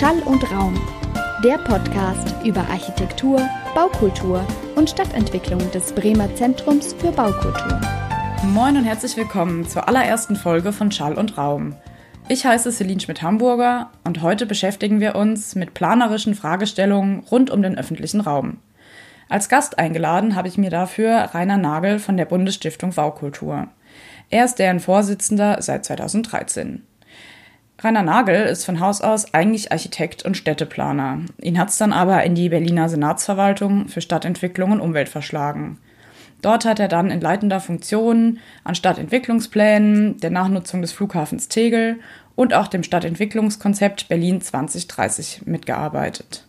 Schall und Raum, der Podcast über Architektur, Baukultur und Stadtentwicklung des Bremer Zentrums für Baukultur. Moin und herzlich willkommen zur allerersten Folge von Schall und Raum. Ich heiße Celine Schmidt-Hamburger und heute beschäftigen wir uns mit planerischen Fragestellungen rund um den öffentlichen Raum. Als Gast eingeladen habe ich mir dafür Rainer Nagel von der Bundesstiftung Baukultur. Er ist deren Vorsitzender seit 2013. Rainer Nagel ist von Haus aus eigentlich Architekt und Städteplaner. Ihn hat es dann aber in die Berliner Senatsverwaltung für Stadtentwicklung und Umwelt verschlagen. Dort hat er dann in leitender Funktion an Stadtentwicklungsplänen, der Nachnutzung des Flughafens Tegel und auch dem Stadtentwicklungskonzept Berlin 2030 mitgearbeitet.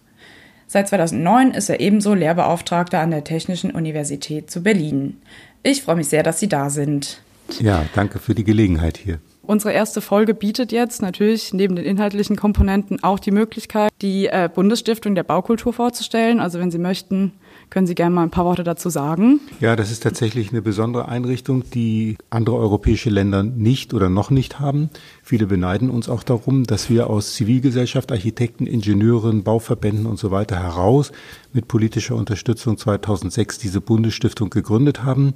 Seit 2009 ist er ebenso Lehrbeauftragter an der Technischen Universität zu Berlin. Ich freue mich sehr, dass Sie da sind. Ja, danke für die Gelegenheit hier. Unsere erste Folge bietet jetzt natürlich neben den inhaltlichen Komponenten auch die Möglichkeit, die äh, Bundesstiftung der Baukultur vorzustellen. Also wenn Sie möchten, können Sie gerne mal ein paar Worte dazu sagen. Ja, das ist tatsächlich eine besondere Einrichtung, die andere europäische Länder nicht oder noch nicht haben. Viele beneiden uns auch darum, dass wir aus Zivilgesellschaft, Architekten, Ingenieuren, Bauverbänden und so weiter heraus mit politischer Unterstützung 2006 diese Bundesstiftung gegründet haben.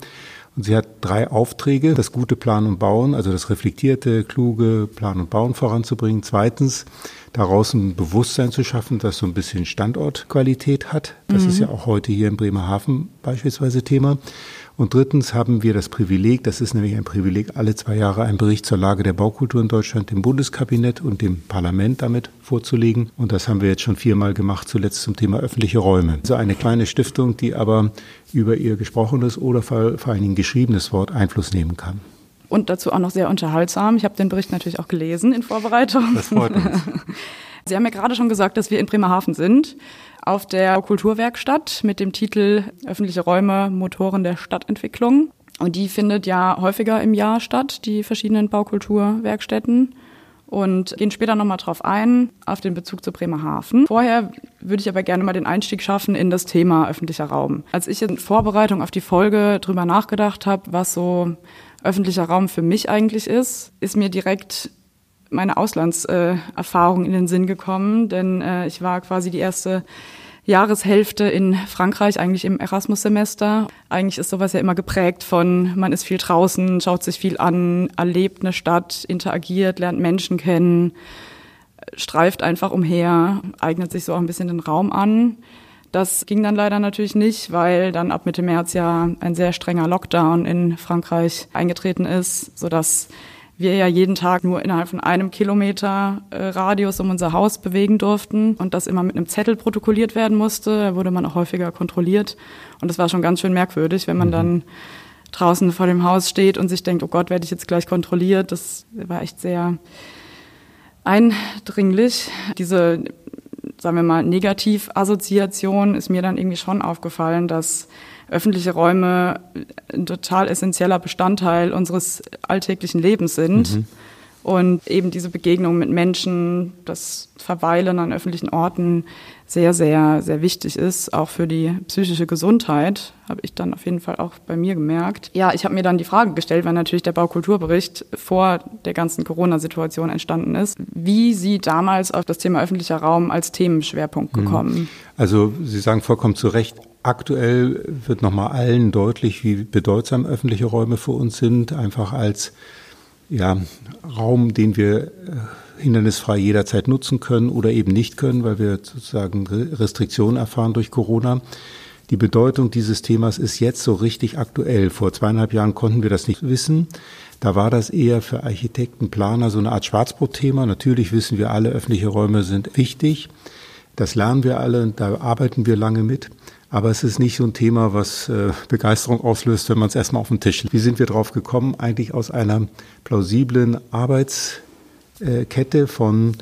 Und sie hat drei Aufträge, das gute Planen und Bauen, also das reflektierte, kluge Planen und Bauen voranzubringen. Zweitens, daraus ein Bewusstsein zu schaffen, das so ein bisschen Standortqualität hat. Das mhm. ist ja auch heute hier in Bremerhaven beispielsweise Thema. Und drittens haben wir das Privileg, das ist nämlich ein Privileg, alle zwei Jahre einen Bericht zur Lage der Baukultur in Deutschland dem Bundeskabinett und dem Parlament damit vorzulegen. Und das haben wir jetzt schon viermal gemacht, zuletzt zum Thema öffentliche Räume. Also eine kleine Stiftung, die aber über ihr gesprochenes oder vor allen Dingen geschriebenes Wort Einfluss nehmen kann und dazu auch noch sehr unterhaltsam. Ich habe den Bericht natürlich auch gelesen in Vorbereitung. Das freut uns. Sie haben ja gerade schon gesagt, dass wir in Bremerhaven sind, auf der Kulturwerkstatt mit dem Titel Öffentliche Räume, Motoren der Stadtentwicklung. Und die findet ja häufiger im Jahr statt, die verschiedenen Baukulturwerkstätten. Und gehen später nochmal drauf ein, auf den Bezug zu Bremerhaven. Vorher würde ich aber gerne mal den Einstieg schaffen in das Thema öffentlicher Raum. Als ich in Vorbereitung auf die Folge drüber nachgedacht habe, was so öffentlicher Raum für mich eigentlich ist, ist mir direkt meine Auslandserfahrung äh, in den Sinn gekommen, denn äh, ich war quasi die erste Jahreshälfte in Frankreich, eigentlich im Erasmus-Semester. Eigentlich ist sowas ja immer geprägt von, man ist viel draußen, schaut sich viel an, erlebt eine Stadt, interagiert, lernt Menschen kennen, streift einfach umher, eignet sich so auch ein bisschen den Raum an. Das ging dann leider natürlich nicht, weil dann ab Mitte März ja ein sehr strenger Lockdown in Frankreich eingetreten ist, sodass wir ja jeden Tag nur innerhalb von einem Kilometer äh, Radius um unser Haus bewegen durften und das immer mit einem Zettel protokolliert werden musste. Da wurde man auch häufiger kontrolliert. Und das war schon ganz schön merkwürdig, wenn man mhm. dann draußen vor dem Haus steht und sich denkt, oh Gott, werde ich jetzt gleich kontrolliert. Das war echt sehr eindringlich. Diese, sagen wir mal, Negativassoziation ist mir dann irgendwie schon aufgefallen, dass öffentliche Räume ein total essentieller Bestandteil unseres alltäglichen Lebens sind. Mhm. Und eben diese Begegnung mit Menschen, das Verweilen an öffentlichen Orten sehr, sehr, sehr wichtig ist, auch für die psychische Gesundheit, habe ich dann auf jeden Fall auch bei mir gemerkt. Ja, ich habe mir dann die Frage gestellt, weil natürlich der Baukulturbericht vor der ganzen Corona-Situation entstanden ist, wie Sie damals auf das Thema öffentlicher Raum als Themenschwerpunkt mhm. gekommen? Also Sie sagen vollkommen zu Recht, Aktuell wird nochmal allen deutlich, wie bedeutsam öffentliche Räume für uns sind, einfach als ja, Raum, den wir äh, hindernisfrei jederzeit nutzen können oder eben nicht können, weil wir sozusagen Restriktionen erfahren durch Corona. Die Bedeutung dieses Themas ist jetzt so richtig aktuell. Vor zweieinhalb Jahren konnten wir das nicht wissen. Da war das eher für Architekten, Planer so eine Art Schwarzbrotthema. Natürlich wissen wir alle, öffentliche Räume sind wichtig. Das lernen wir alle und da arbeiten wir lange mit. Aber es ist nicht so ein Thema, was äh, Begeisterung auslöst, wenn man es erstmal auf den Tisch. Wie sind wir drauf gekommen? Eigentlich aus einer plausiblen Arbeitskette äh, von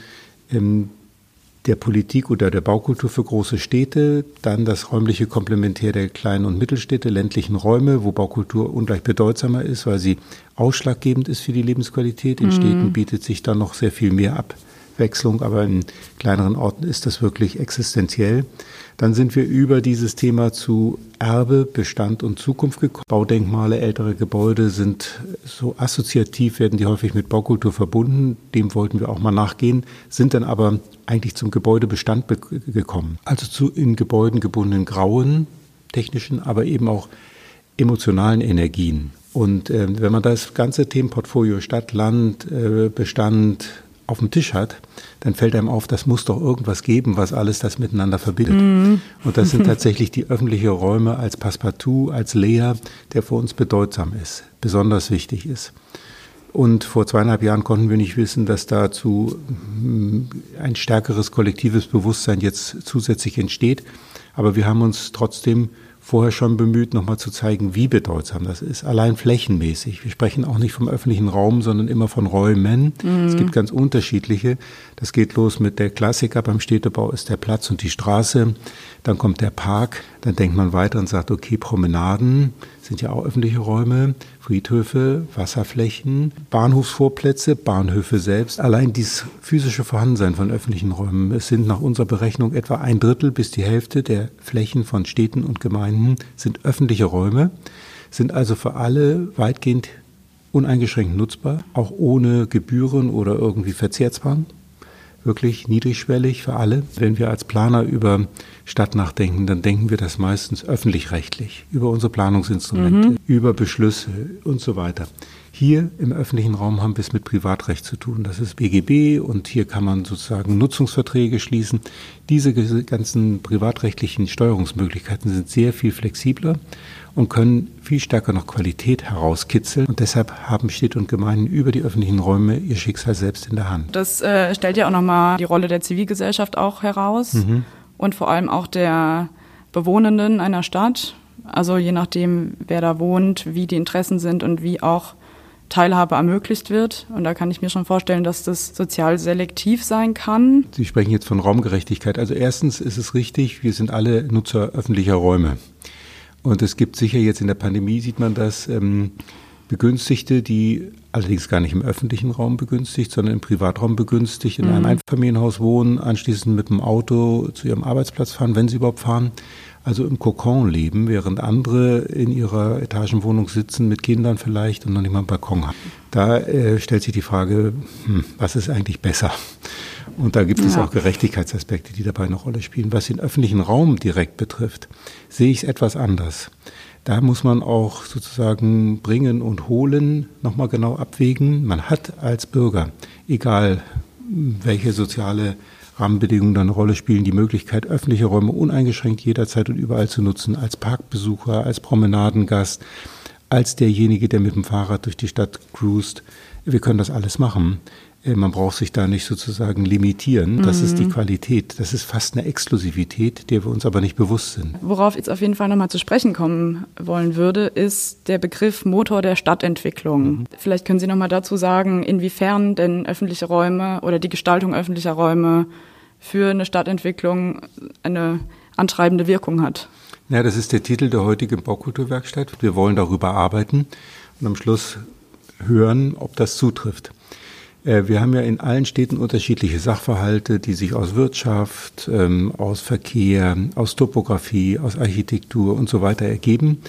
ähm, der Politik oder der Baukultur für große Städte, dann das räumliche Komplementär der kleinen und Mittelstädte, ländlichen Räume, wo Baukultur ungleich bedeutsamer ist, weil sie ausschlaggebend ist für die Lebensqualität. In mhm. Städten bietet sich dann noch sehr viel mehr ab Abwechslung, aber in kleineren Orten ist das wirklich existenziell. Dann sind wir über dieses Thema zu Erbe, Bestand und Zukunft gekommen. Baudenkmale, ältere Gebäude sind so assoziativ, werden die häufig mit Baukultur verbunden. Dem wollten wir auch mal nachgehen, sind dann aber eigentlich zum Gebäudebestand gekommen. Also zu in Gebäuden gebundenen grauen, technischen, aber eben auch emotionalen Energien. Und äh, wenn man das ganze Themenportfolio Stadt, Land, äh, Bestand auf dem Tisch hat, dann fällt einem auf, das muss doch irgendwas geben, was alles das miteinander verbindet. Mhm. Und das sind tatsächlich die öffentlichen Räume als Passepartout, als Leer, der für uns bedeutsam ist, besonders wichtig ist. Und vor zweieinhalb Jahren konnten wir nicht wissen, dass dazu hm, ein stärkeres kollektives Bewusstsein jetzt zusätzlich entsteht. Aber wir haben uns trotzdem vorher schon bemüht, nochmal zu zeigen, wie bedeutsam das ist. Allein flächenmäßig. Wir sprechen auch nicht vom öffentlichen Raum, sondern immer von Räumen. Mhm. Es gibt ganz unterschiedliche. Das geht los mit der Klassiker beim Städtebau ist der Platz und die Straße. Dann kommt der Park. Dann denkt man weiter und sagt, okay, Promenaden sind ja auch öffentliche Räume. Friedhöfe, Wasserflächen, Bahnhofsvorplätze, Bahnhöfe selbst. Allein dieses physische Vorhandensein von öffentlichen Räumen. Es sind nach unserer Berechnung etwa ein Drittel bis die Hälfte der Flächen von Städten und Gemeinden sind öffentliche Räume, sind also für alle weitgehend uneingeschränkt nutzbar, auch ohne Gebühren oder irgendwie Verzehrzwang wirklich niedrigschwellig für alle. Wenn wir als Planer über Stadt nachdenken, dann denken wir das meistens öffentlich-rechtlich, über unsere Planungsinstrumente, mhm. über Beschlüsse und so weiter. Hier im öffentlichen Raum haben wir es mit Privatrecht zu tun. Das ist BGB und hier kann man sozusagen Nutzungsverträge schließen. Diese ganzen privatrechtlichen Steuerungsmöglichkeiten sind sehr viel flexibler und können viel stärker noch Qualität herauskitzeln. Und deshalb haben Städte und Gemeinden über die öffentlichen Räume ihr Schicksal selbst in der Hand. Das äh, stellt ja auch nochmal die Rolle der Zivilgesellschaft auch heraus mhm. und vor allem auch der Bewohnenden einer Stadt. Also je nachdem, wer da wohnt, wie die Interessen sind und wie auch Teilhabe ermöglicht wird. Und da kann ich mir schon vorstellen, dass das sozial selektiv sein kann. Sie sprechen jetzt von Raumgerechtigkeit. Also erstens ist es richtig, wir sind alle Nutzer öffentlicher Räume. Und es gibt sicher jetzt in der Pandemie, sieht man das, ähm, Begünstigte, die allerdings gar nicht im öffentlichen Raum begünstigt, sondern im Privatraum begünstigt, in mhm. einem Einfamilienhaus wohnen, anschließend mit dem Auto zu ihrem Arbeitsplatz fahren, wenn sie überhaupt fahren. Also im Kokon leben, während andere in ihrer Etagenwohnung sitzen mit Kindern vielleicht und noch nicht mal einen Balkon haben. Da äh, stellt sich die Frage, hm, was ist eigentlich besser? Und da gibt es ja. auch Gerechtigkeitsaspekte, die dabei eine Rolle spielen. Was den öffentlichen Raum direkt betrifft, sehe ich es etwas anders. Da muss man auch sozusagen bringen und holen nochmal genau abwägen. Man hat als Bürger, egal welche soziale Rahmenbedingungen da eine Rolle spielen, die Möglichkeit, öffentliche Räume uneingeschränkt jederzeit und überall zu nutzen, als Parkbesucher, als Promenadengast, als derjenige, der mit dem Fahrrad durch die Stadt cruist. Wir können das alles machen. Äh, man braucht sich da nicht sozusagen limitieren. Das mhm. ist die mhm. Qualität. Das ist fast eine Exklusivität, der wir uns aber nicht bewusst sind. Worauf ich jetzt auf jeden Fall nochmal zu sprechen kommen wollen würde, ist der Begriff Motor der Stadtentwicklung. Mhm. Vielleicht können Sie nochmal dazu sagen, inwiefern denn öffentliche Räume oder die Gestaltung öffentlicher Räume für eine Stadtentwicklung eine antreibende Wirkung hat. Ja, das ist der Titel der heutigen Baukulturwerkstatt. Wir wollen darüber arbeiten und am Schluss hören, ob das zutrifft. Äh, wir haben ja in allen Städten unterschiedliche Sachverhalte, die sich aus Wirtschaft, ähm, aus Verkehr, aus Topografie, aus Architektur und so weiter ergeben.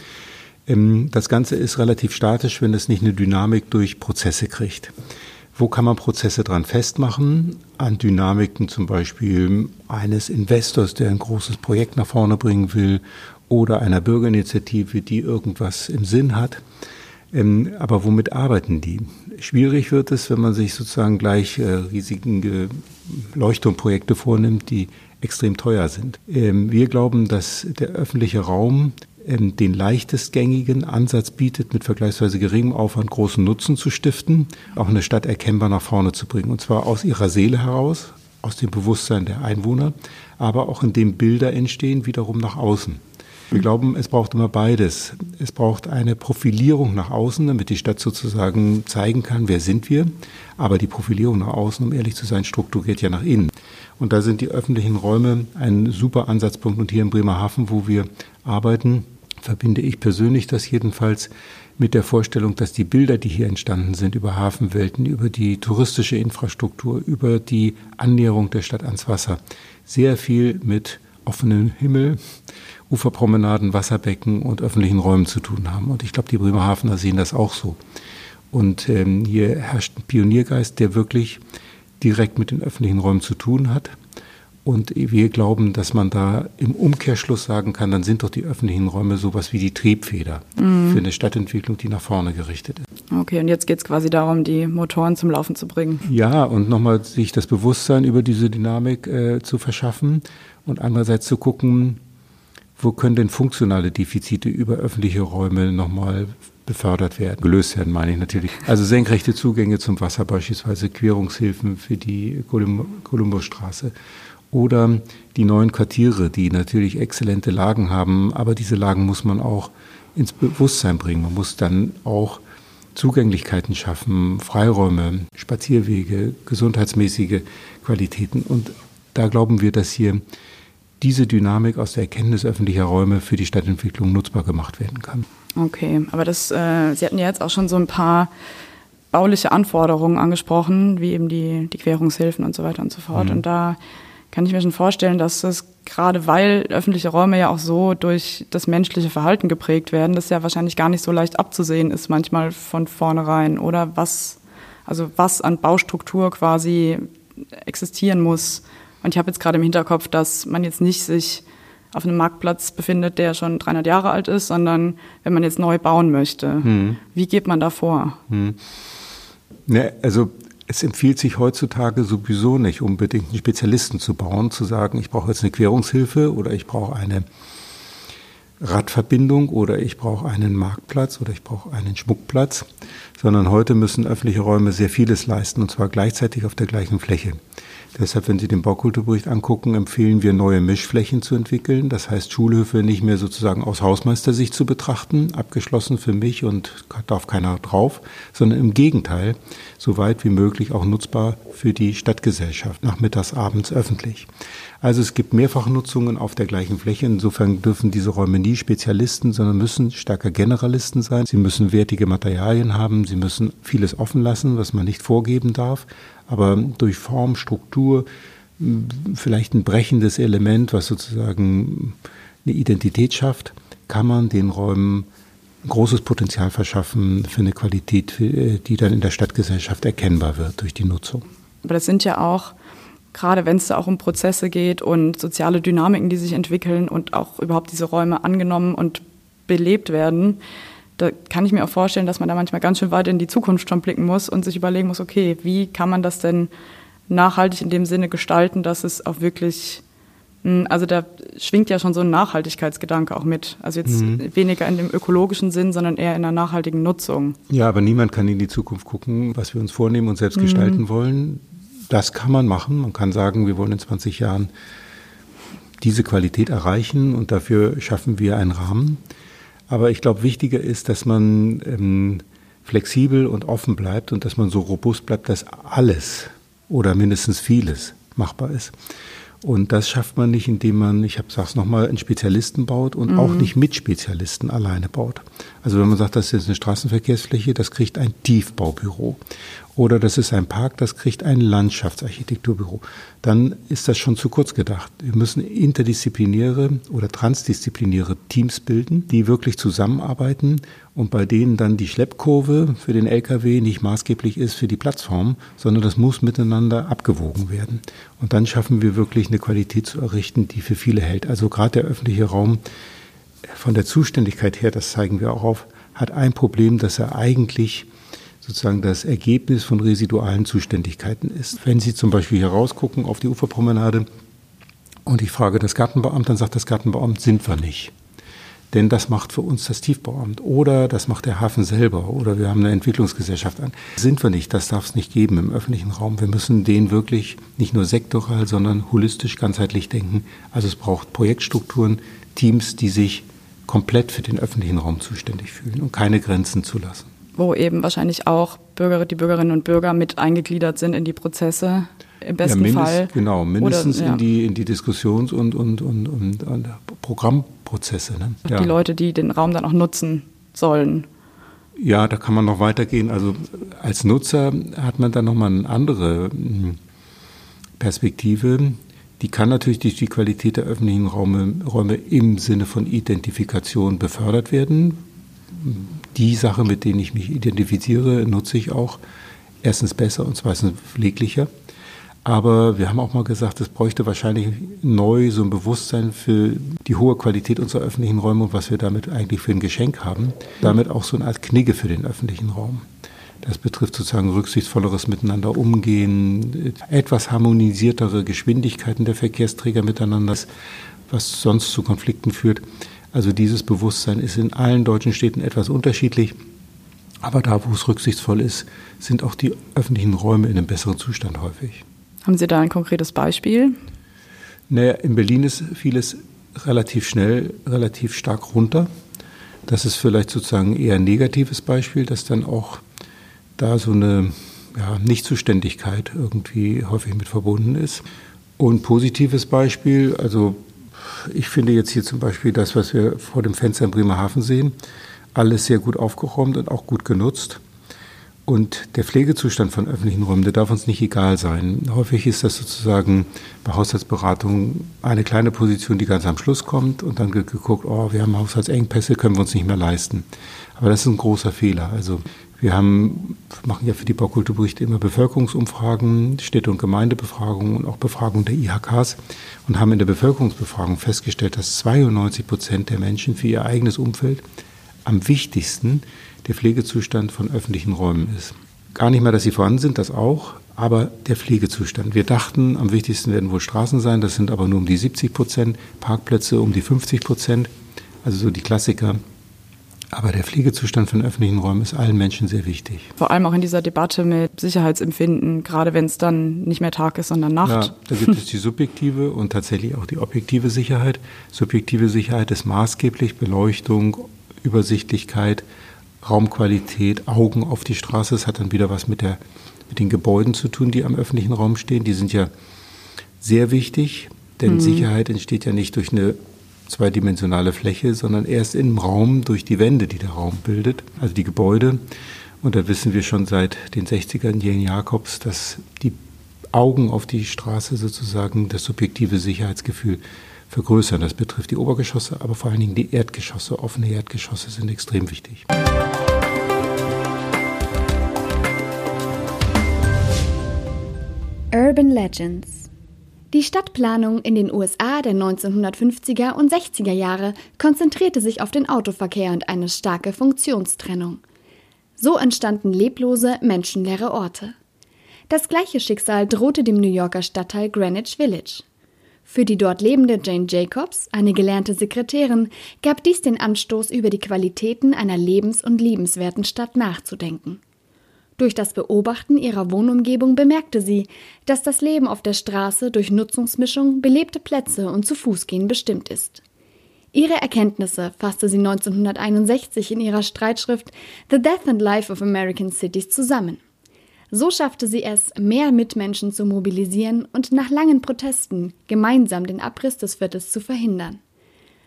Ähm, das Ganze ist relativ statisch, wenn es nicht eine Dynamik durch Prozesse kriegt. Wo kann man Prozesse dran festmachen? An Dynamiken zum Beispiel eines Investors, der ein großes Projekt nach vorne bringen will, oder einer Bürgerinitiative, die irgendwas im Sinn hat. Ähm, aber womit arbeiten die? Schwierig wird es, wenn man sich sozusagen gleich äh, riesigen Leuchtturmprojekte vornimmt, die extrem teuer sind. Ähm, wir glauben, dass der öffentliche Raum ähm, den leichtestgängigen Ansatz bietet, mit vergleichsweise geringem Aufwand großen Nutzen zu stiften, auch eine Stadt erkennbar nach vorne zu bringen. Und zwar aus ihrer Seele heraus, aus dem Bewusstsein der Einwohner, aber auch indem Bilder entstehen, wiederum nach außen. Wir glauben, es braucht immer beides. Es braucht eine Profilierung nach außen, damit die Stadt sozusagen zeigen kann, wer sind wir. Aber die Profilierung nach außen, um ehrlich zu sein, strukturiert ja nach innen. Und da sind die öffentlichen Räume ein super Ansatzpunkt. Und hier in Bremerhaven, wo wir arbeiten, verbinde ich persönlich das jedenfalls mit der Vorstellung, dass die Bilder, die hier entstanden sind über Hafenwelten, über die touristische Infrastruktur, über die Annäherung der Stadt ans Wasser, sehr viel mit offenem Himmel, Uferpromenaden, Wasserbecken und öffentlichen Räumen zu tun haben. Und ich glaube, die Bremerhavener sehen das auch so. Und ähm, hier herrscht ein Pioniergeist, der wirklich direkt mit den öffentlichen Räumen zu tun hat. Und wir glauben, dass man da im Umkehrschluss sagen kann, dann sind doch die öffentlichen Räume sowas wie die Triebfeder mhm. für eine Stadtentwicklung, die nach vorne gerichtet ist. Okay, und jetzt geht es quasi darum, die Motoren zum Laufen zu bringen. Ja, und nochmal sich das Bewusstsein über diese Dynamik äh, zu verschaffen und andererseits zu gucken, wo können denn funktionale Defizite über öffentliche Räume nochmal befördert werden, gelöst werden, meine ich natürlich. Also senkrechte Zugänge zum Wasser beispielsweise, Querungshilfen für die Kolumbusstraße oder die neuen Quartiere, die natürlich exzellente Lagen haben, aber diese Lagen muss man auch ins Bewusstsein bringen. Man muss dann auch Zugänglichkeiten schaffen, Freiräume, Spazierwege, gesundheitsmäßige Qualitäten. Und da glauben wir, dass hier diese Dynamik aus der Erkenntnis öffentlicher Räume für die Stadtentwicklung nutzbar gemacht werden kann. Okay, aber das, äh, Sie hatten ja jetzt auch schon so ein paar bauliche Anforderungen angesprochen, wie eben die, die Querungshilfen und so weiter und so fort. Mhm. Und da kann ich mir schon vorstellen, dass es gerade weil öffentliche Räume ja auch so durch das menschliche Verhalten geprägt werden, das ja wahrscheinlich gar nicht so leicht abzusehen ist, manchmal von vornherein. Oder was, also was an Baustruktur quasi existieren muss. Und ich habe jetzt gerade im Hinterkopf, dass man jetzt nicht sich auf einem Marktplatz befindet, der schon 300 Jahre alt ist, sondern wenn man jetzt neu bauen möchte. Hm. Wie geht man da vor? Hm. Ne, also es empfiehlt sich heutzutage sowieso nicht unbedingt einen Spezialisten zu bauen, zu sagen, ich brauche jetzt eine Querungshilfe oder ich brauche eine Radverbindung oder ich brauche einen Marktplatz oder ich brauche einen Schmuckplatz, sondern heute müssen öffentliche Räume sehr vieles leisten und zwar gleichzeitig auf der gleichen Fläche. Deshalb, wenn Sie den Baukulturbericht angucken, empfehlen wir, neue Mischflächen zu entwickeln. Das heißt, Schulhöfe nicht mehr sozusagen aus Hausmeistersicht zu betrachten, abgeschlossen für mich und darf keiner drauf, sondern im Gegenteil, so weit wie möglich auch nutzbar für die Stadtgesellschaft, nachmittags, abends öffentlich. Also es gibt Mehrfachnutzungen auf der gleichen Fläche. Insofern dürfen diese Räume nie Spezialisten, sondern müssen stärker Generalisten sein. Sie müssen wertige Materialien haben. Sie müssen vieles offen lassen, was man nicht vorgeben darf aber durch Form, Struktur, vielleicht ein brechendes Element, was sozusagen eine Identität schafft, kann man den Räumen großes Potenzial verschaffen für eine Qualität, die dann in der Stadtgesellschaft erkennbar wird durch die Nutzung. Aber das sind ja auch, gerade wenn es da auch um Prozesse geht und soziale Dynamiken, die sich entwickeln und auch überhaupt diese Räume angenommen und belebt werden, da kann ich mir auch vorstellen, dass man da manchmal ganz schön weit in die Zukunft schon blicken muss und sich überlegen muss, okay, wie kann man das denn nachhaltig in dem Sinne gestalten, dass es auch wirklich, hm, also da schwingt ja schon so ein Nachhaltigkeitsgedanke auch mit. Also jetzt mhm. weniger in dem ökologischen Sinn, sondern eher in einer nachhaltigen Nutzung. Ja, aber niemand kann in die Zukunft gucken, was wir uns vornehmen und selbst mhm. gestalten wollen. Das kann man machen. Man kann sagen, wir wollen in 20 Jahren diese Qualität erreichen und dafür schaffen wir einen Rahmen. Aber ich glaube, wichtiger ist, dass man ähm, flexibel und offen bleibt und dass man so robust bleibt, dass alles oder mindestens vieles machbar ist. Und das schafft man nicht, indem man, ich sag's nochmal, einen Spezialisten baut und mhm. auch nicht mit Spezialisten alleine baut. Also wenn man sagt, das ist eine Straßenverkehrsfläche, das kriegt ein Tiefbaubüro. Oder das ist ein Park, das kriegt ein Landschaftsarchitekturbüro. Dann ist das schon zu kurz gedacht. Wir müssen interdisziplinäre oder transdisziplinäre Teams bilden, die wirklich zusammenarbeiten und bei denen dann die Schleppkurve für den LKW nicht maßgeblich ist für die Plattform, sondern das muss miteinander abgewogen werden. Und dann schaffen wir wirklich eine Qualität zu errichten, die für viele hält. Also gerade der öffentliche Raum von der Zuständigkeit her, das zeigen wir auch auf, hat ein Problem, dass er eigentlich sozusagen das Ergebnis von residualen Zuständigkeiten ist. Wenn Sie zum Beispiel hier rausgucken auf die Uferpromenade und ich frage das Gartenbauamt, dann sagt das Gartenbauamt, sind wir nicht. Denn das macht für uns das Tiefbauamt oder das macht der Hafen selber oder wir haben eine Entwicklungsgesellschaft an. Sind wir nicht, das darf es nicht geben im öffentlichen Raum. Wir müssen den wirklich nicht nur sektoral, sondern holistisch, ganzheitlich denken. Also es braucht Projektstrukturen, Teams, die sich komplett für den öffentlichen Raum zuständig fühlen und keine Grenzen zulassen wo eben wahrscheinlich auch Bürger, die Bürgerinnen und Bürger mit eingegliedert sind in die Prozesse im besten ja, mindest, Fall. Genau, mindestens Oder, ja. in, die, in die Diskussions- und, und, und, und, Programmprozesse. Ne? Ja. Die Leute, die den Raum dann auch nutzen sollen. Ja, da kann man noch weitergehen. Also als Nutzer hat man dann nochmal eine andere hm, Perspektive. Die kann natürlich durch die Qualität der öffentlichen Räume, Räume im Sinne von Identifikation befördert werden. Die Sache, mit denen ich mich identifiziere, nutze ich auch erstens besser und zweitens pfleglicher. Aber wir haben auch mal gesagt, es bräuchte wahrscheinlich neu so ein Bewusstsein für die hohe Qualität unserer öffentlichen Räume und was wir damit eigentlich für ein Geschenk haben. Damit auch so eine Art Knigge für den öffentlichen Raum. Das betrifft sozusagen rücksichtsvolleres Miteinander umgehen, etwas harmonisiertere Geschwindigkeiten der Verkehrsträger miteinander, was sonst zu Konflikten führt. Also dieses Bewusstsein ist in allen deutschen Städten etwas unterschiedlich. Aber da, wo es rücksichtsvoll ist, sind auch die öffentlichen Räume in einem besseren Zustand häufig. Haben Sie da ein konkretes Beispiel? Naja, in Berlin ist vieles relativ schnell, relativ stark runter. Das ist vielleicht sozusagen eher ein negatives Beispiel, dass dann auch da so eine ja, Nichtzuständigkeit irgendwie häufig mit verbunden ist. Und positives Beispiel, also ich finde jetzt hier zum Beispiel das, was wir vor dem Fenster in Bremerhaven sehen, alles sehr gut aufgeräumt und auch gut genutzt. Und der Pflegezustand von öffentlichen Räumen, der darf uns nicht egal sein. Häufig ist das sozusagen bei Haushaltsberatungen eine kleine Position, die ganz am Schluss kommt und dann wird geguckt, oh, wir haben Haushaltsengpässe, können wir uns nicht mehr leisten. Aber das ist ein großer Fehler. Also wir haben, machen ja für die Baukulturberichte immer Bevölkerungsumfragen, Städte- und Gemeindebefragungen und auch Befragungen der IHKs und haben in der Bevölkerungsbefragung festgestellt, dass 92 Prozent der Menschen für ihr eigenes Umfeld am wichtigsten der Pflegezustand von öffentlichen Räumen ist. Gar nicht mehr, dass sie vorhanden sind, das auch, aber der Pflegezustand. Wir dachten, am wichtigsten werden wohl Straßen sein, das sind aber nur um die 70 Prozent, Parkplätze um die 50 Prozent, also so die Klassiker. Aber der Pflegezustand von öffentlichen Räumen ist allen Menschen sehr wichtig. Vor allem auch in dieser Debatte mit Sicherheitsempfinden, gerade wenn es dann nicht mehr Tag ist, sondern Nacht. Ja, da gibt es die subjektive und tatsächlich auch die objektive Sicherheit. Subjektive Sicherheit ist maßgeblich Beleuchtung, Übersichtlichkeit, Raumqualität, Augen auf die Straße. Das hat dann wieder was mit, der, mit den Gebäuden zu tun, die am öffentlichen Raum stehen. Die sind ja sehr wichtig, denn mhm. Sicherheit entsteht ja nicht durch eine zweidimensionale Fläche, sondern erst im Raum durch die Wände, die der Raum bildet, also die Gebäude. Und da wissen wir schon seit den 60ern Jane Jacobs, dass die Augen auf die Straße sozusagen das subjektive Sicherheitsgefühl vergrößern. Das betrifft die Obergeschosse, aber vor allen Dingen die Erdgeschosse. Offene Erdgeschosse sind extrem wichtig. Urban Legends die Stadtplanung in den USA der 1950er und 60er Jahre konzentrierte sich auf den Autoverkehr und eine starke Funktionstrennung. So entstanden leblose, menschenleere Orte. Das gleiche Schicksal drohte dem New Yorker Stadtteil Greenwich Village. Für die dort lebende Jane Jacobs, eine gelernte Sekretärin, gab dies den Anstoß, über die Qualitäten einer lebens- und liebenswerten Stadt nachzudenken. Durch das Beobachten ihrer Wohnumgebung bemerkte sie, dass das Leben auf der Straße durch Nutzungsmischung, belebte Plätze und zu Fußgehen bestimmt ist. Ihre Erkenntnisse fasste sie 1961 in ihrer Streitschrift The Death and Life of American Cities zusammen. So schaffte sie es, mehr Mitmenschen zu mobilisieren und nach langen Protesten gemeinsam den Abriss des Viertels zu verhindern.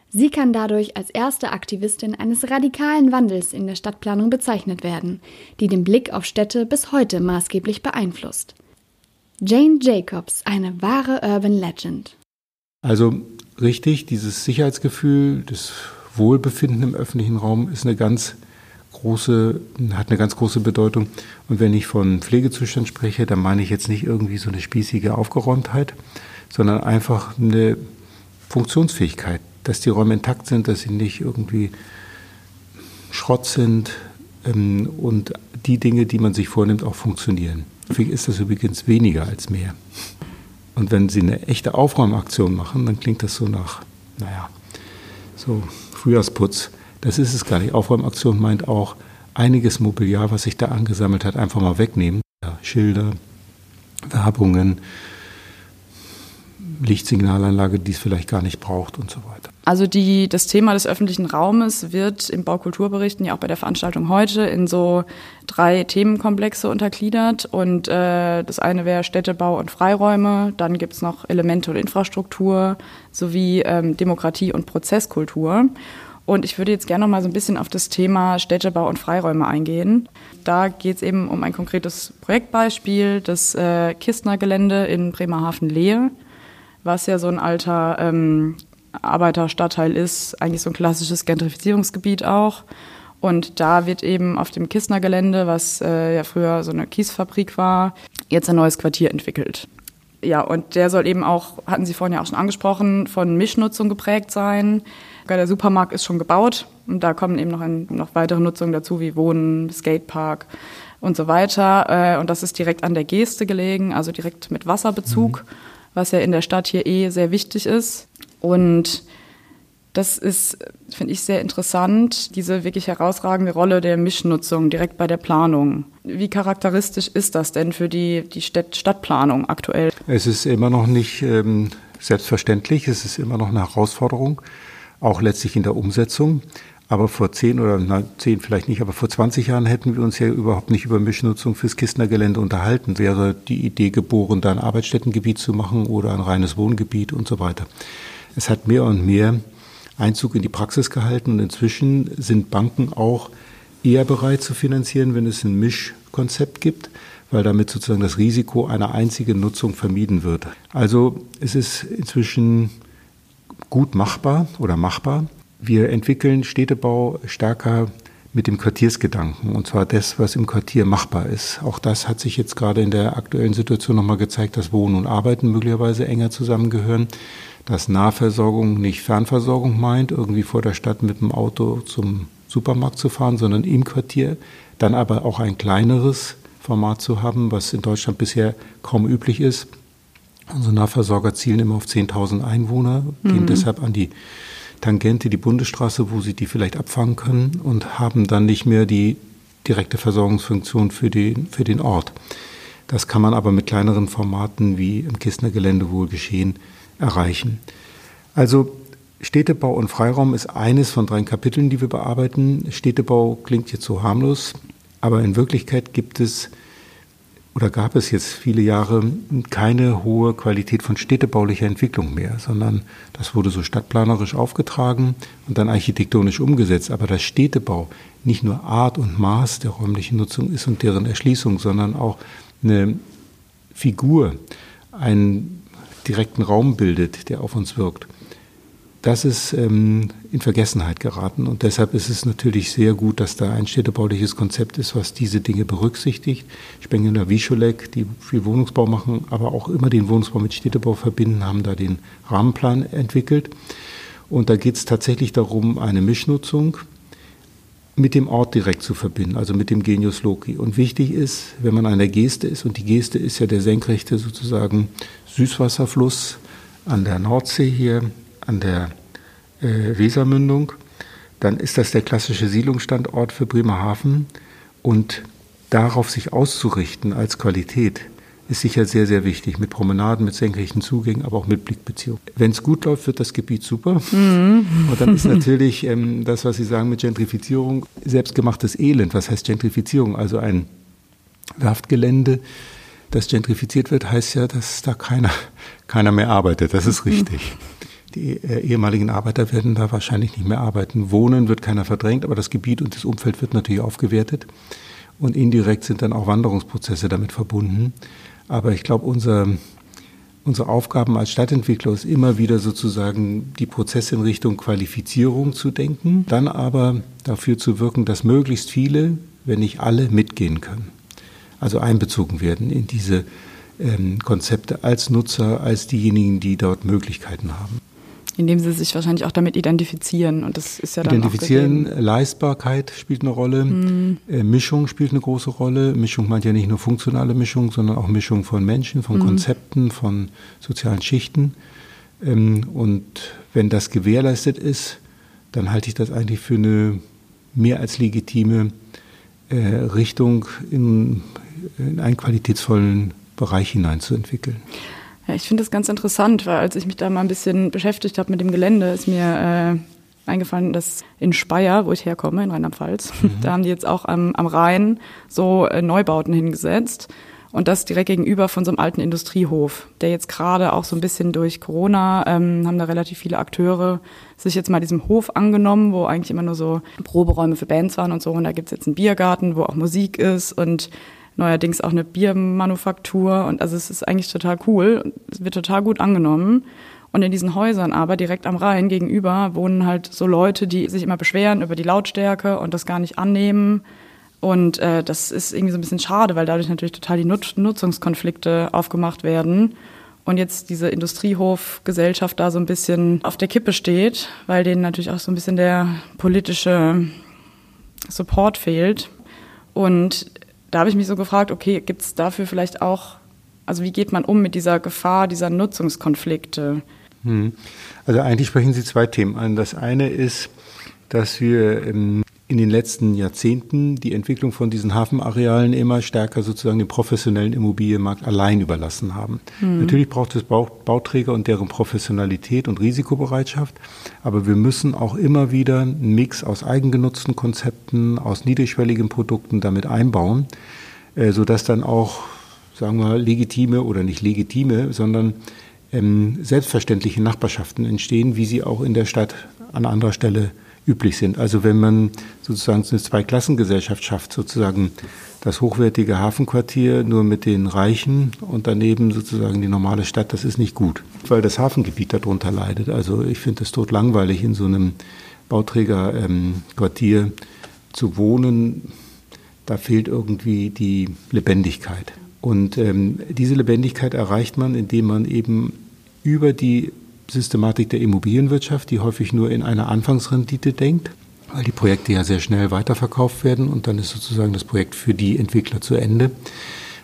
Sie kann dadurch als erste Aktivistin eines radikalen Wandels in der Stadtplanung bezeichnet werden, die den Blick auf Städte bis heute maßgeblich beeinflusst. Jane Jacobs, eine wahre Urban Legend. Also richtig, dieses Sicherheitsgefühl, das Wohlbefinden im öffentlichen Raum ist eine ganz große, hat eine ganz große Bedeutung. Und wenn ich von Pflegezustand spreche, dann meine ich jetzt nicht irgendwie so eine spießige Aufgeräumtheit, sondern einfach eine Funktionsfähigkeit, dass die Räume intakt sind, dass sie nicht irgendwie Schrott sind ähm, und die Dinge, die man sich vornimmt, auch funktionieren. Häufig ist das übrigens weniger als mehr. Und wenn Sie eine echte Aufräumaktion machen, dann klingt das so nach, naja, so Frühjahrsputz. Das ist es gar nicht. Aufräumaktion meint auch einiges Mobiliar, was sich da angesammelt hat, einfach mal wegnehmen. Ja, Schilder, Werbungen, Lichtsignalanlage, die es vielleicht gar nicht braucht und so weiter. Also die, das Thema des öffentlichen Raumes wird im Baukulturberichten ja auch bei der Veranstaltung heute in so drei Themenkomplexe untergliedert. Und äh, das eine wäre Städtebau und Freiräume, dann gibt's noch Elemente und Infrastruktur sowie ähm, Demokratie und Prozesskultur. Und ich würde jetzt gerne noch mal so ein bisschen auf das Thema Städtebau und Freiräume eingehen. Da geht es eben um ein konkretes Projektbeispiel, das äh, Kistner-Gelände in Bremerhaven-Lehe, was ja so ein alter ähm, Arbeiterstadtteil ist, eigentlich so ein klassisches Gentrifizierungsgebiet auch. Und da wird eben auf dem Kistner Gelände, was äh, ja früher so eine Kiesfabrik war, jetzt ein neues Quartier entwickelt. Ja, und der soll eben auch, hatten Sie vorhin ja auch schon angesprochen, von Mischnutzung geprägt sein. Der Supermarkt ist schon gebaut und da kommen eben noch, ein, noch weitere Nutzungen dazu, wie Wohnen, Skatepark und so weiter. Äh, und das ist direkt an der Geste gelegen, also direkt mit Wasserbezug, mhm. was ja in der Stadt hier eh sehr wichtig ist. Und das ist, finde ich, sehr interessant, diese wirklich herausragende Rolle der Mischnutzung direkt bei der Planung. Wie charakteristisch ist das denn für die, die Stadt Stadtplanung aktuell? Es ist immer noch nicht ähm, selbstverständlich, es ist immer noch eine Herausforderung, auch letztlich in der Umsetzung. Aber vor zehn oder na, zehn vielleicht nicht, aber vor 20 Jahren hätten wir uns ja überhaupt nicht über Mischnutzung fürs Kistner Gelände unterhalten. Wäre die Idee geboren, da ein Arbeitsstättengebiet zu machen oder ein reines Wohngebiet und so weiter. Es hat mehr und mehr Einzug in die Praxis gehalten und inzwischen sind Banken auch eher bereit zu finanzieren, wenn es ein Mischkonzept gibt, weil damit sozusagen das Risiko einer einzigen Nutzung vermieden wird. Also es ist inzwischen gut machbar oder machbar. Wir entwickeln Städtebau stärker mit dem Quartiersgedanken, und zwar das, was im Quartier machbar ist. Auch das hat sich jetzt gerade in der aktuellen Situation nochmal gezeigt, dass Wohnen und Arbeiten möglicherweise enger zusammengehören dass Nahversorgung nicht Fernversorgung meint, irgendwie vor der Stadt mit dem Auto zum Supermarkt zu fahren, sondern im Quartier, dann aber auch ein kleineres Format zu haben, was in Deutschland bisher kaum üblich ist. Unsere Nahversorger zielen immer auf 10.000 Einwohner, gehen mhm. deshalb an die Tangente, die Bundesstraße, wo sie die vielleicht abfangen können und haben dann nicht mehr die direkte Versorgungsfunktion für den, für den Ort. Das kann man aber mit kleineren Formaten wie im Kistner Gelände wohl geschehen erreichen. Also Städtebau und Freiraum ist eines von drei Kapiteln, die wir bearbeiten. Städtebau klingt jetzt so harmlos, aber in Wirklichkeit gibt es oder gab es jetzt viele Jahre keine hohe Qualität von städtebaulicher Entwicklung mehr, sondern das wurde so stadtplanerisch aufgetragen und dann architektonisch umgesetzt. Aber das Städtebau nicht nur Art und Maß der räumlichen Nutzung ist und deren Erschließung, sondern auch eine Figur, ein direkten Raum bildet, der auf uns wirkt. Das ist ähm, in Vergessenheit geraten und deshalb ist es natürlich sehr gut, dass da ein städtebauliches Konzept ist, was diese Dinge berücksichtigt. Spengler Wischolek, die viel Wohnungsbau machen, aber auch immer den Wohnungsbau mit Städtebau verbinden, haben da den Rahmenplan entwickelt. Und da geht es tatsächlich darum, eine Mischnutzung mit dem Ort direkt zu verbinden, also mit dem Genius Loci. Und wichtig ist, wenn man an der Geste ist, und die Geste ist ja der senkrechte sozusagen Süßwasserfluss an der Nordsee hier, an der äh, Wesermündung, dann ist das der klassische Siedlungsstandort für Bremerhaven und darauf sich auszurichten als Qualität ist sicher sehr, sehr wichtig. Mit Promenaden, mit senkrechten Zugängen, aber auch mit Blickbeziehungen. Wenn es gut läuft, wird das Gebiet super. Mhm. Und dann ist natürlich ähm, das, was Sie sagen mit Gentrifizierung, selbstgemachtes Elend. Was heißt Gentrifizierung? Also ein Werftgelände das gentrifiziert wird, heißt ja, dass da keiner, keiner mehr arbeitet. Das ist richtig. Die äh, ehemaligen Arbeiter werden da wahrscheinlich nicht mehr arbeiten. Wohnen wird keiner verdrängt, aber das Gebiet und das Umfeld wird natürlich aufgewertet. Und indirekt sind dann auch Wanderungsprozesse damit verbunden. Aber ich glaube, unser, unsere Aufgaben als Stadtentwickler ist immer wieder sozusagen die Prozesse in Richtung Qualifizierung zu denken, dann aber dafür zu wirken, dass möglichst viele, wenn nicht alle, mitgehen können also einbezogen werden in diese ähm, Konzepte als Nutzer, als diejenigen, die dort Möglichkeiten haben. Indem sie sich wahrscheinlich auch damit identifizieren und das ist ja dann Identifizieren, Leistbarkeit spielt eine Rolle, mhm. äh, Mischung spielt eine große Rolle. Mischung meint ja nicht nur funktionale Mischung, sondern auch Mischung von Menschen, von mhm. Konzepten, von sozialen Schichten. Ähm, und wenn das gewährleistet ist, dann halte ich das eigentlich für eine mehr als legitime äh, Richtung in, in einen qualitätsvollen Bereich hineinzuentwickeln. Ja, ich finde das ganz interessant, weil als ich mich da mal ein bisschen beschäftigt habe mit dem Gelände, ist mir äh, eingefallen, dass in Speyer, wo ich herkomme, in Rheinland-Pfalz, mhm. da haben die jetzt auch am, am Rhein so äh, Neubauten hingesetzt. Und das direkt gegenüber von so einem alten Industriehof, der jetzt gerade auch so ein bisschen durch Corona, ähm, haben da relativ viele Akteure sich jetzt mal diesem Hof angenommen, wo eigentlich immer nur so Proberäume für Bands waren und so. Und da gibt's jetzt einen Biergarten, wo auch Musik ist und neuerdings auch eine Biermanufaktur. Und also es ist eigentlich total cool. Es wird total gut angenommen. Und in diesen Häusern aber direkt am Rhein gegenüber wohnen halt so Leute, die sich immer beschweren über die Lautstärke und das gar nicht annehmen. Und äh, das ist irgendwie so ein bisschen schade, weil dadurch natürlich total die Nut Nutzungskonflikte aufgemacht werden. Und jetzt diese Industriehofgesellschaft da so ein bisschen auf der Kippe steht, weil denen natürlich auch so ein bisschen der politische Support fehlt. Und da habe ich mich so gefragt, okay, gibt es dafür vielleicht auch, also wie geht man um mit dieser Gefahr dieser Nutzungskonflikte? Hm. Also eigentlich sprechen Sie zwei Themen an. Das eine ist, dass wir in den letzten Jahrzehnten die Entwicklung von diesen Hafenarealen immer stärker sozusagen dem professionellen Immobilienmarkt allein überlassen haben. Mhm. Natürlich braucht es Bauträger und deren Professionalität und Risikobereitschaft, aber wir müssen auch immer wieder einen Mix aus eigengenutzten Konzepten, aus niedrigschwelligen Produkten damit einbauen, äh, sodass dann auch, sagen wir, legitime oder nicht legitime, sondern ähm, selbstverständliche Nachbarschaften entstehen, wie sie auch in der Stadt an anderer Stelle üblich sind. Also wenn man sozusagen eine Zweiklassengesellschaft schafft, sozusagen das hochwertige Hafenquartier nur mit den Reichen und daneben sozusagen die normale Stadt, das ist nicht gut, weil das Hafengebiet darunter leidet. Also ich finde es tot langweilig, in so einem Bauträgerquartier ähm, zu wohnen. Da fehlt irgendwie die Lebendigkeit. Und ähm, diese Lebendigkeit erreicht man, indem man eben über die Systematik der Immobilienwirtschaft, die häufig nur in einer Anfangsrendite denkt, weil die Projekte ja sehr schnell weiterverkauft werden und dann ist sozusagen das Projekt für die Entwickler zu Ende,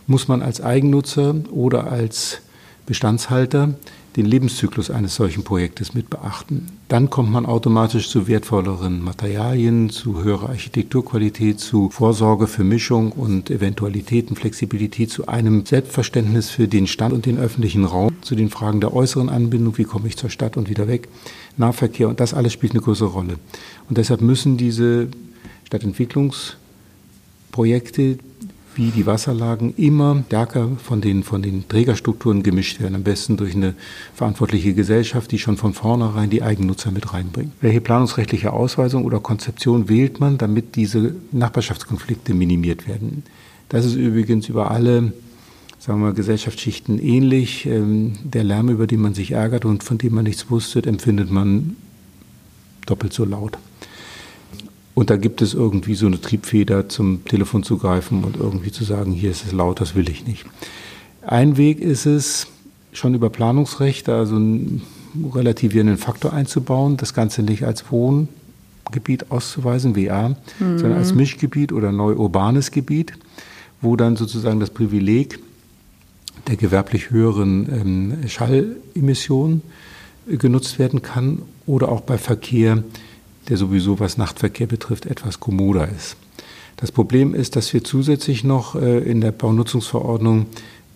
muss man als Eigennutzer oder als Bestandshalter den Lebenszyklus eines solchen Projektes mit beachten. Dann kommt man automatisch zu wertvolleren Materialien, zu höherer Architekturqualität, zu Vorsorge für Mischung und Eventualitäten, Flexibilität, zu einem Selbstverständnis für den Stand und den öffentlichen Raum, zu den Fragen der äußeren Anbindung, wie komme ich zur Stadt und wieder weg, Nahverkehr und das alles spielt eine größere Rolle. Und deshalb müssen diese Stadtentwicklungsprojekte wie die Wasserlagen immer stärker von den, von den Trägerstrukturen gemischt werden. Am besten durch eine verantwortliche Gesellschaft, die schon von vornherein die Eigennutzer mit reinbringt. Welche planungsrechtliche Ausweisung oder Konzeption wählt man, damit diese Nachbarschaftskonflikte minimiert werden? Das ist übrigens über alle sagen wir, Gesellschaftsschichten ähnlich. Ähm, der Lärm, über den man sich ärgert und von dem man nichts wusste, empfindet man doppelt so laut. Und da gibt es irgendwie so eine Triebfeder, zum Telefon zu greifen und irgendwie zu sagen, hier ist es laut, das will ich nicht. Ein Weg ist es, schon über Planungsrecht, also einen relativierenden Faktor einzubauen, das Ganze nicht als Wohngebiet auszuweisen, WA, mhm. sondern als Mischgebiet oder neu urbanes Gebiet, wo dann sozusagen das Privileg der gewerblich höheren ähm, Schallemissionen genutzt werden kann oder auch bei Verkehr der sowieso was Nachtverkehr betrifft etwas kommoder ist. Das Problem ist, dass wir zusätzlich noch äh, in der Baunutzungsverordnung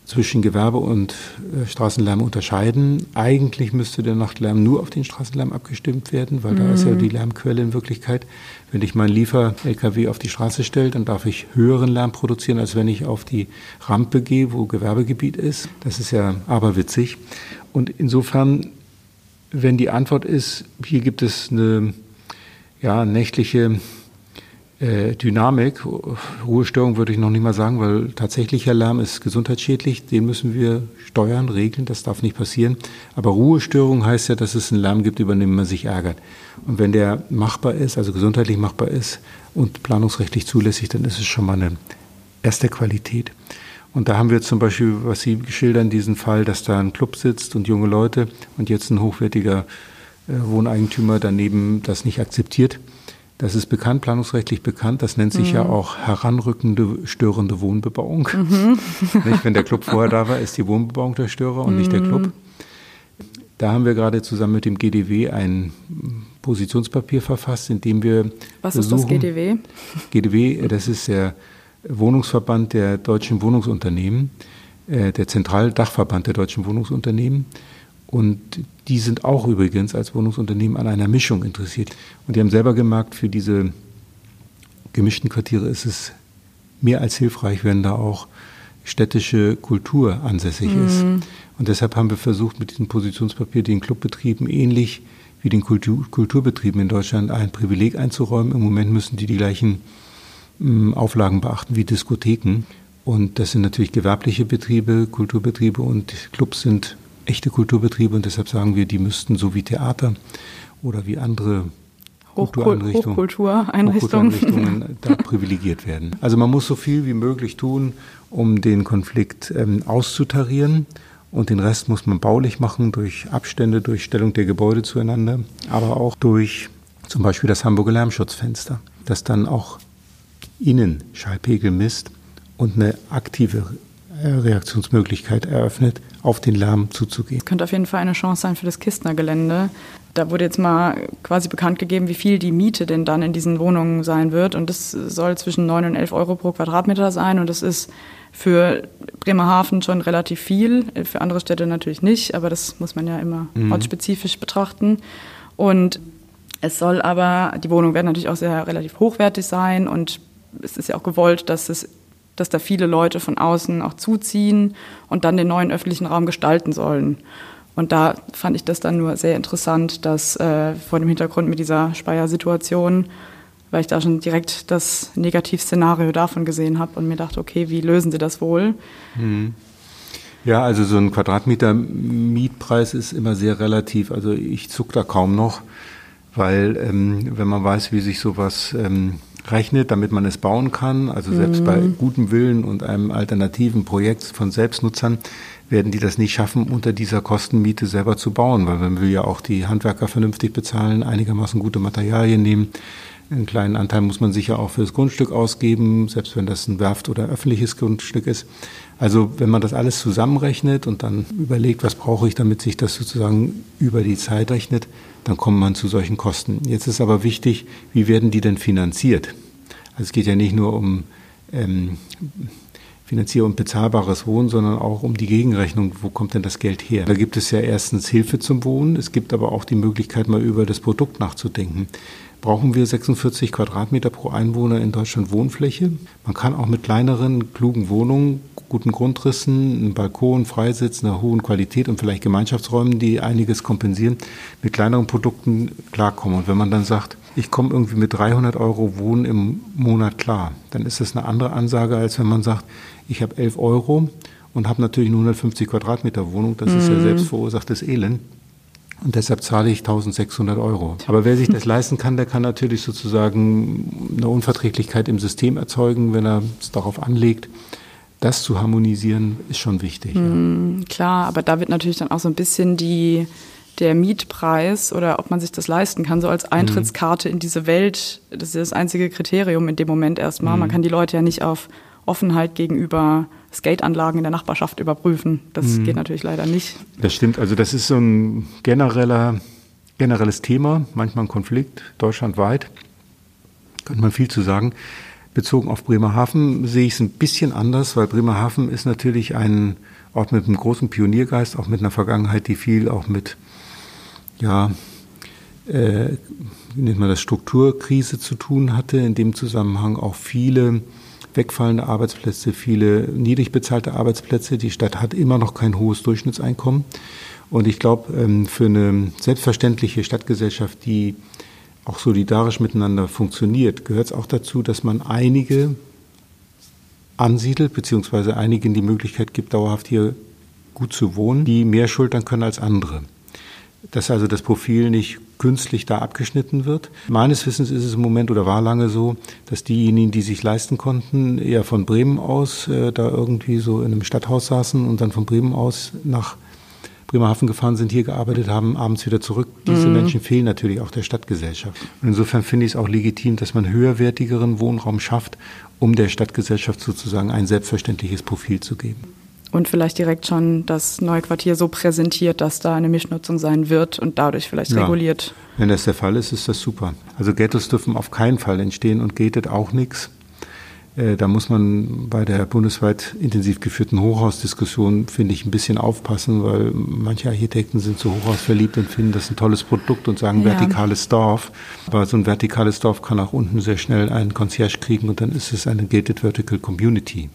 zwischen Gewerbe und äh, Straßenlärm unterscheiden. Eigentlich müsste der Nachtlärm nur auf den Straßenlärm abgestimmt werden, weil mhm. da ist ja mhm. die Lärmquelle in Wirklichkeit. Wenn ich meinen Liefer-LKW auf die Straße stelle, dann darf ich höheren Lärm produzieren, als wenn ich auf die Rampe gehe, wo Gewerbegebiet ist. Das ist ja aberwitzig. Und insofern, wenn die Antwort ist, hier gibt es eine ja, nächtliche äh, Dynamik. Ruhestörung würde ich noch nicht mal sagen, weil tatsächlicher Lärm ist gesundheitsschädlich. Den müssen wir steuern, regeln. Das darf nicht passieren. Aber Ruhestörung heißt ja, dass es einen Lärm gibt, über den man sich ärgert. Und wenn der machbar ist, also gesundheitlich machbar ist und planungsrechtlich zulässig, dann ist es schon mal eine erste Qualität. Und da haben wir zum Beispiel, was Sie geschildern, diesen Fall, dass da ein Club sitzt und junge Leute und jetzt ein hochwertiger Wohneigentümer daneben das nicht akzeptiert. Das ist bekannt, planungsrechtlich bekannt. Das nennt sich mhm. ja auch heranrückende störende Wohnbebauung. Mhm. nicht, wenn der Club vorher da war, ist die Wohnbebauung der Störer und mhm. nicht der Club. Mhm. Da haben wir gerade zusammen mit dem GDW ein Positionspapier verfasst, in dem wir. Was ist das GDW? GDW, das ist der Wohnungsverband der deutschen Wohnungsunternehmen. äh, der Zentraldachverband der deutschen Wohnungsunternehmen. Und die sind auch übrigens als Wohnungsunternehmen an einer Mischung interessiert. Und die haben selber gemerkt, für diese gemischten Quartiere ist es mehr als hilfreich, wenn da auch städtische Kultur ansässig mhm. ist. Und deshalb haben wir versucht, mit diesem Positionspapier den Clubbetrieben ähnlich wie den Kultur Kulturbetrieben in Deutschland ein Privileg einzuräumen. Im Moment müssen die die gleichen äh, Auflagen beachten wie Diskotheken. Und das sind natürlich gewerbliche Betriebe, Kulturbetriebe und Clubs sind echte Kulturbetriebe und deshalb sagen wir, die müssten so wie Theater oder wie andere Kultureinrichtungen, Hochkultureinrichtungen, Hochkultureinrichtungen da privilegiert werden. Also man muss so viel wie möglich tun, um den Konflikt ähm, auszutarieren. Und den Rest muss man baulich machen durch Abstände, durch Stellung der Gebäude zueinander, aber auch durch zum Beispiel das Hamburger Lärmschutzfenster, das dann auch innen Schallpegel misst und eine aktive äh, Reaktionsmöglichkeit eröffnet, auf den Lärm zuzugehen. Das könnte auf jeden Fall eine Chance sein für das Kistner Gelände. Da wurde jetzt mal quasi bekannt gegeben, wie viel die Miete denn dann in diesen Wohnungen sein wird. Und das soll zwischen 9 und 11 Euro pro Quadratmeter sein. Und das ist für Bremerhaven schon relativ viel, für andere Städte natürlich nicht, aber das muss man ja immer mhm. ortsspezifisch betrachten. Und es soll aber, die Wohnungen werden natürlich auch sehr relativ hochwertig sein und es ist ja auch gewollt, dass es dass da viele Leute von außen auch zuziehen und dann den neuen öffentlichen Raum gestalten sollen. Und da fand ich das dann nur sehr interessant, dass äh, vor dem Hintergrund mit dieser Speyer-Situation weil ich da schon direkt das Negativszenario davon gesehen habe und mir dachte, okay, wie lösen Sie das wohl? Hm. Ja, also so ein Quadratmeter Mietpreis ist immer sehr relativ. Also ich zuck da kaum noch, weil ähm, wenn man weiß, wie sich sowas ähm, rechnet, damit man es bauen kann, also selbst mhm. bei gutem Willen und einem alternativen Projekt von Selbstnutzern, werden die das nicht schaffen, unter dieser Kostenmiete selber zu bauen, weil man will ja auch die Handwerker vernünftig bezahlen, einigermaßen gute Materialien nehmen. Einen kleinen Anteil muss man sicher auch für das Grundstück ausgeben, selbst wenn das ein Werft- oder öffentliches Grundstück ist. Also wenn man das alles zusammenrechnet und dann überlegt, was brauche ich, damit sich das sozusagen über die Zeit rechnet, dann kommt man zu solchen Kosten. Jetzt ist aber wichtig, wie werden die denn finanziert? Also es geht ja nicht nur um ähm, finanzier- und bezahlbares Wohnen, sondern auch um die Gegenrechnung, wo kommt denn das Geld her? Da gibt es ja erstens Hilfe zum Wohnen, es gibt aber auch die Möglichkeit, mal über das Produkt nachzudenken brauchen wir 46 Quadratmeter pro Einwohner in Deutschland Wohnfläche. Man kann auch mit kleineren, klugen Wohnungen, guten Grundrissen, einem Balkon, Freisitz, einer hohen Qualität und vielleicht Gemeinschaftsräumen, die einiges kompensieren, mit kleineren Produkten klarkommen. Und wenn man dann sagt, ich komme irgendwie mit 300 Euro Wohnen im Monat klar, dann ist das eine andere Ansage, als wenn man sagt, ich habe 11 Euro und habe natürlich nur 150 Quadratmeter Wohnung. Das mhm. ist ja mhm. selbst verursachtes Elend. Und deshalb zahle ich 1600 Euro. Aber wer sich das leisten kann, der kann natürlich sozusagen eine Unverträglichkeit im System erzeugen, wenn er es darauf anlegt. Das zu harmonisieren ist schon wichtig. Mhm, ja. Klar, aber da wird natürlich dann auch so ein bisschen die, der Mietpreis oder ob man sich das leisten kann, so als mhm. Eintrittskarte in diese Welt, das ist das einzige Kriterium in dem Moment erstmal. Mhm. Man kann die Leute ja nicht auf Offenheit gegenüber Skateanlagen in der Nachbarschaft überprüfen. Das mhm. geht natürlich leider nicht. Das stimmt. Also das ist so ein genereller, generelles Thema, manchmal ein Konflikt deutschlandweit. Könnte man viel zu sagen. Bezogen auf Bremerhaven sehe ich es ein bisschen anders, weil Bremerhaven ist natürlich ein Ort mit einem großen Pioniergeist, auch mit einer Vergangenheit, die viel auch mit, ja, äh, wie nennt man das, Strukturkrise zu tun hatte. In dem Zusammenhang auch viele wegfallende Arbeitsplätze, viele niedrig bezahlte Arbeitsplätze. Die Stadt hat immer noch kein hohes Durchschnittseinkommen. Und ich glaube, ähm, für eine selbstverständliche Stadtgesellschaft, die auch solidarisch miteinander funktioniert, gehört es auch dazu, dass man einige ansiedelt, beziehungsweise einigen die Möglichkeit gibt, dauerhaft hier gut zu wohnen, die mehr schultern können als andere dass also das Profil nicht künstlich da abgeschnitten wird. Meines Wissens ist es im Moment oder war lange so, dass diejenigen, die sich leisten konnten, eher von Bremen aus äh, da irgendwie so in einem Stadthaus saßen und dann von Bremen aus nach Bremerhaven gefahren sind, hier gearbeitet haben, abends wieder zurück. Diese mhm. Menschen fehlen natürlich auch der Stadtgesellschaft. Und insofern finde ich es auch legitim, dass man höherwertigeren Wohnraum schafft, um der Stadtgesellschaft sozusagen ein selbstverständliches Profil zu geben und vielleicht direkt schon das neue Quartier so präsentiert, dass da eine Mischnutzung sein wird und dadurch vielleicht ja. reguliert. Wenn das der Fall ist, ist das super. Also Ghettos dürfen auf keinen Fall entstehen und gated auch nichts. Äh, da muss man bei der bundesweit intensiv geführten Hochhausdiskussion, finde ich, ein bisschen aufpassen, weil manche Architekten sind so hochhausverliebt und finden das ein tolles Produkt und sagen ja. vertikales Dorf. Aber so ein vertikales Dorf kann auch unten sehr schnell einen Concierge kriegen und dann ist es eine gated vertical community.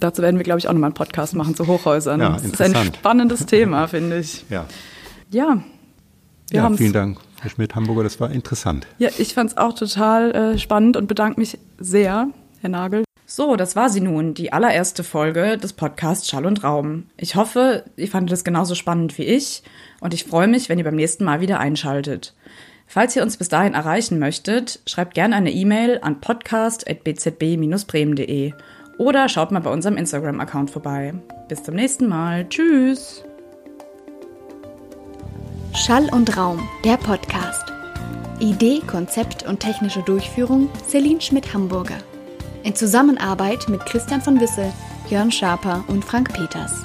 Dazu werden wir, glaube ich, auch nochmal einen Podcast machen zu Hochhäusern. Ja, das ist ein spannendes Thema, finde ich. Ja. Ja. Wir ja, vielen Dank, Herr Schmidt-Hamburger, das war interessant. Ja, ich fand es auch total äh, spannend und bedanke mich sehr, Herr Nagel. So, das war sie nun, die allererste Folge des Podcasts Schall und Raum. Ich hoffe, ihr fandet es genauso spannend wie ich und ich freue mich, wenn ihr beim nächsten Mal wieder einschaltet. Falls ihr uns bis dahin erreichen möchtet, schreibt gerne eine E-Mail an podcast.bzb-bremen.de oder schaut mal bei unserem Instagram-Account vorbei. Bis zum nächsten Mal. Tschüss. Schall und Raum, der Podcast. Idee, Konzept und technische Durchführung Celine Schmidt-Hamburger. In Zusammenarbeit mit Christian von Wissel, Jörn Schaper und Frank Peters.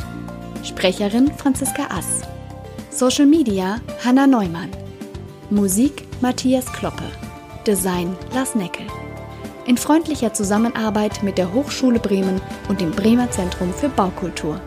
Sprecherin Franziska Ass. Social Media Hanna Neumann. Musik Matthias Kloppe. Design Lars Neckel. In freundlicher Zusammenarbeit mit der Hochschule Bremen und dem Bremer Zentrum für Baukultur.